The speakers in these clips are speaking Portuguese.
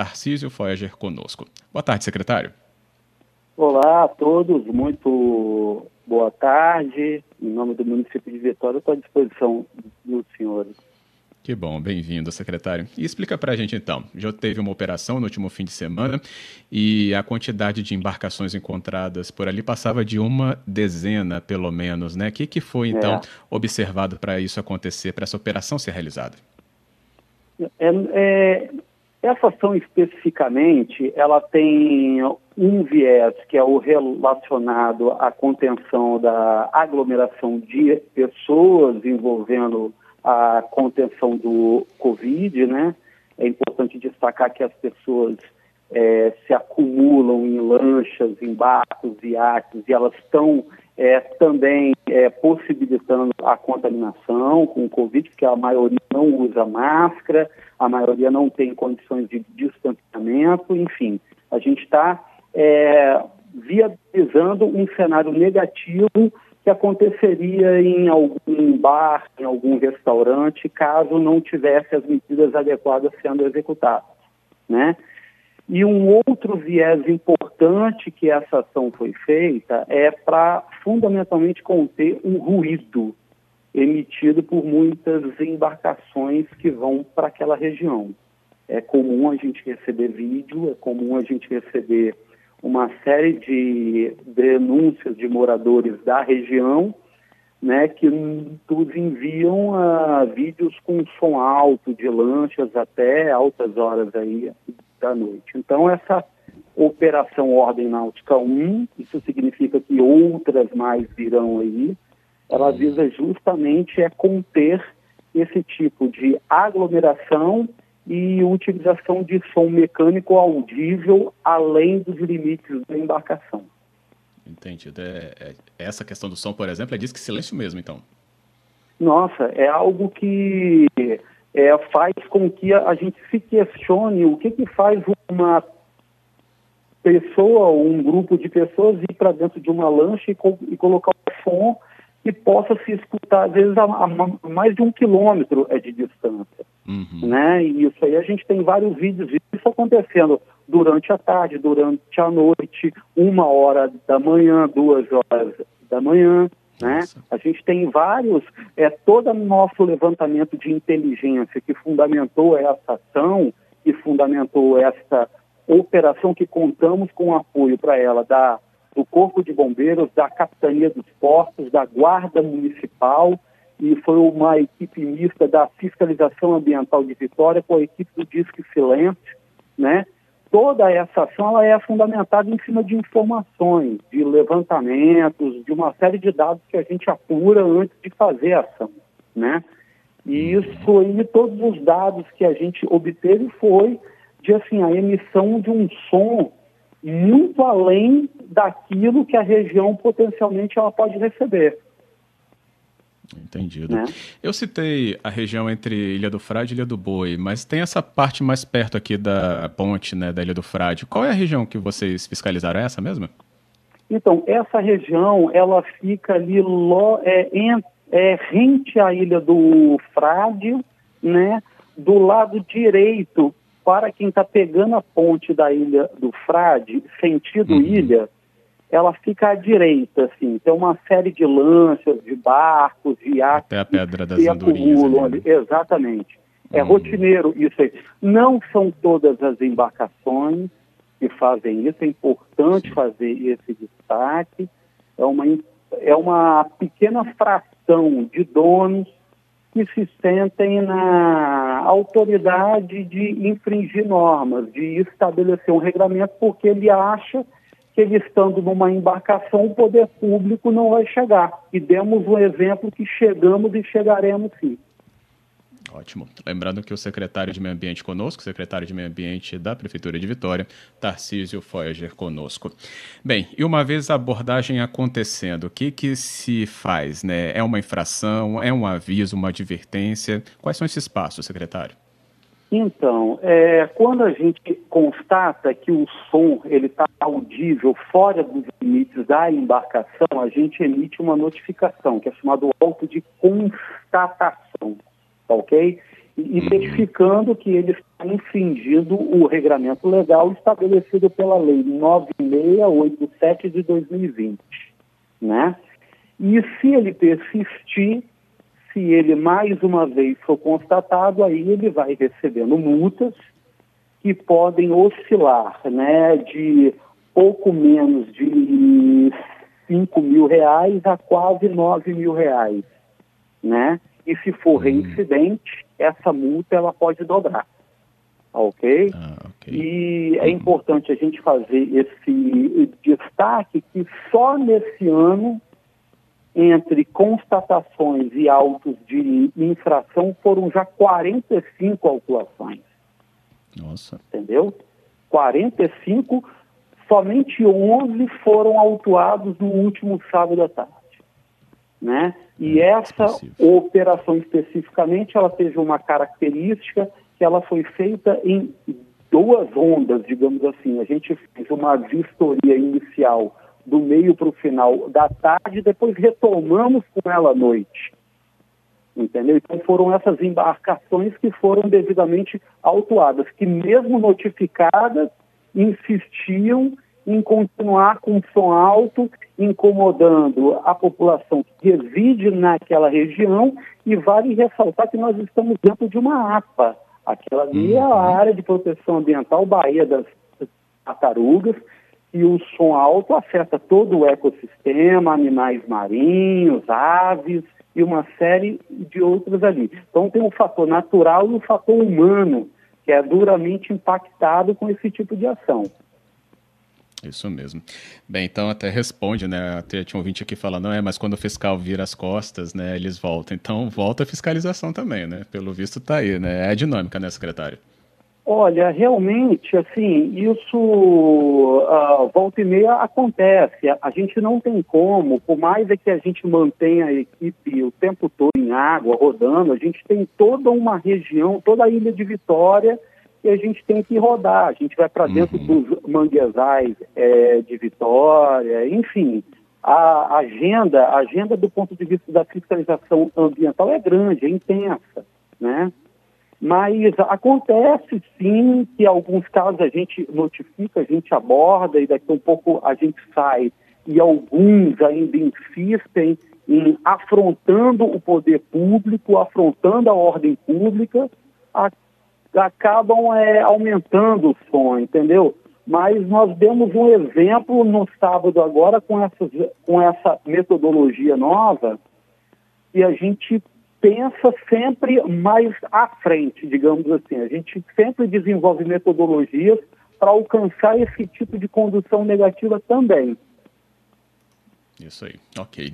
Tarcísio Foeger, conosco. Boa tarde, secretário. Olá a todos, muito boa tarde. Em nome do município de Vitória, estou à disposição dos senhores. Que bom, bem-vindo, secretário. E explica para a gente então. Já teve uma operação no último fim de semana e a quantidade de embarcações encontradas por ali passava de uma dezena, pelo menos, né? O que, que foi então é. observado para isso acontecer, para essa operação ser realizada? É, é, essa ação especificamente, ela tem um viés que é o relacionado à contenção da aglomeração de pessoas envolvendo a contenção do Covid, né? É importante destacar que as pessoas é, se acumulam em lanchas, em barcos, iates, e elas estão é, também é, possibilitando a contaminação com o Covid, porque a maioria não usa máscara, a maioria não tem condições de distanciamento, enfim, a gente está é, viabilizando um cenário negativo que aconteceria em algum bar, em algum restaurante, caso não tivesse as medidas adequadas sendo executadas, né? E um outro viés importante que essa ação foi feita é para fundamentalmente conter um ruído emitido por muitas embarcações que vão para aquela região. É comum a gente receber vídeo, é comum a gente receber uma série de denúncias de moradores da região, né, que nos enviam uh, vídeos com som alto de lanchas até altas horas aí da noite. Então essa operação Ordem Náutica 1, isso significa que outras mais virão aí, ela visa justamente é conter esse tipo de aglomeração e utilização de som mecânico audível além dos limites da embarcação. Entendido. É, é, essa questão do som, por exemplo, é diz que silêncio mesmo, então. Nossa, é algo que é, faz com que a, a, gente se questione o que, que faz uma pessoa ou um grupo de pessoas ir para dentro de uma lancha e, co e colocar o som que possa se escutar, às vezes, a, a mais de um quilômetro é de distância. Uhum. Né? E isso aí a gente tem vários vídeos disso acontecendo durante a tarde, durante a noite, uma hora da manhã, duas horas da manhã. Né? A gente tem vários, é todo o nosso levantamento de inteligência que fundamentou essa ação, que fundamentou essa operação que contamos com apoio para ela da do Corpo de Bombeiros, da Capitania dos Portos, da Guarda Municipal e foi uma equipe mista da Fiscalização Ambiental de Vitória com a equipe do Disque Silêncio, né? Toda essa ação ela é fundamentada em cima de informações, de levantamentos, de uma série de dados que a gente apura antes de fazer a ação, né? E isso aí, todos os dados que a gente obteve foi de assim a emissão de um som muito além daquilo que a região potencialmente ela pode receber. Entendido. Né? Eu citei a região entre Ilha do Frade e Ilha do Boi, mas tem essa parte mais perto aqui da ponte, né, da Ilha do Frade. Qual é a região que vocês fiscalizaram? É essa mesma? Então, essa região, ela fica ali lo, é, em, é, rente à Ilha do Frade, né, do lado direito, para quem está pegando a ponte da Ilha do Frade, sentido uhum. ilha, ela fica à direita, assim, tem uma série de lanchas, de barcos, de iates Até a Pedra das Andorinhas. Ali. Exatamente. É hum. rotineiro isso aí. Não são todas as embarcações que fazem isso, é importante Sim. fazer esse destaque. É uma, é uma pequena fração de donos que se sentem na autoridade de infringir normas, de estabelecer um regulamento, porque ele acha que ele estando numa embarcação, o poder público não vai chegar. E demos um exemplo que chegamos e chegaremos sim. Ótimo. Lembrando que o secretário de Meio Ambiente conosco, secretário de Meio Ambiente da Prefeitura de Vitória, Tarcísio Foeger conosco. Bem, e uma vez a abordagem acontecendo, o que, que se faz? Né? É uma infração? É um aviso, uma advertência? Quais são esses passos, secretário? Então, é, quando a gente constata que o som ele está audível fora dos limites da embarcação, a gente emite uma notificação, que é chamado auto de constatação, tá ok? uhum. identificando que ele está infringindo o regramento legal estabelecido pela Lei 9687 de 2020. Né? E se ele persistir, se ele mais uma vez for constatado, aí ele vai recebendo multas que podem oscilar né, de pouco menos de 5 mil reais a quase 9 mil reais. Né? E se for hum. reincidente, essa multa ela pode dobrar. Ok? Ah, okay. E é importante a gente fazer esse destaque que só nesse ano, entre constatações e autos de infração, foram já 45 autuações. Nossa. Entendeu? 45, somente 11 foram autuados no último sábado à tarde. Né? E hum, essa operação especificamente, ela teve uma característica que ela foi feita em duas ondas, digamos assim. A gente fez uma vistoria inicial do meio para o final da tarde, depois retomamos com ela à noite. Entendeu? Então foram essas embarcações que foram devidamente autuadas, que mesmo notificadas, insistiam em continuar com som alto, incomodando a população que reside naquela região, e vale ressaltar que nós estamos dentro de uma APA. Aquela ali é a uhum. área de proteção ambiental Bahia das Tartarugas, e o som alto afeta todo o ecossistema, animais marinhos, aves e uma série de outros ali. Então tem o fator natural e o fator humano, que é duramente impactado com esse tipo de ação. Isso mesmo. Bem, então até responde, né? Até tinha um ouvinte aqui falando, não é, mas quando o fiscal vira as costas, né, eles voltam. Então volta a fiscalização também, né? Pelo visto tá aí, né? É a dinâmica, né, secretário? Olha, realmente, assim, isso uh, volta e meia acontece. A, gente não tem como, por mais é que a gente mantenha a equipe o tempo todo em água, rodando, a gente tem toda uma região, toda a ilha de Vitória, que a gente tem que rodar. A gente vai para dentro uhum. dos manguezais é, de Vitória, enfim. A agenda, a agenda do ponto de vista da fiscalização ambiental é grande, é intensa, né? Mas acontece sim que alguns casos a gente notifica, a gente aborda e daqui a um pouco a gente sai. E alguns ainda insistem em afrontando o poder público, afrontando a ordem pública, a, acabam é, aumentando o som, entendeu? Mas nós demos um exemplo no sábado agora com, essas, com essa metodologia nova e a gente pensa sempre mais à frente, digamos assim. A gente sempre desenvolve metodologias para alcançar esse tipo de condução negativa também. Isso aí, ok.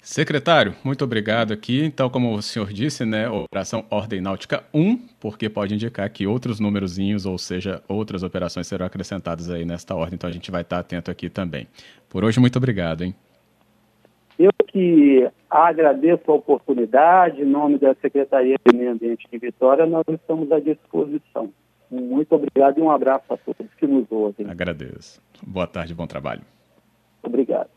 Secretário, muito obrigado aqui. Então, como o senhor disse, né, Operação Ordem Náutica 1, porque pode indicar que outros númerozinhos, ou seja, outras operações serão acrescentadas aí nesta ordem, então a gente vai estar atento aqui também. Por hoje, muito obrigado, hein? Eu que agradeço a oportunidade, em nome da Secretaria de Meio Ambiente de Vitória, nós estamos à disposição. Muito obrigado e um abraço a todos que nos ouvem. Agradeço. Boa tarde, bom trabalho. Obrigado.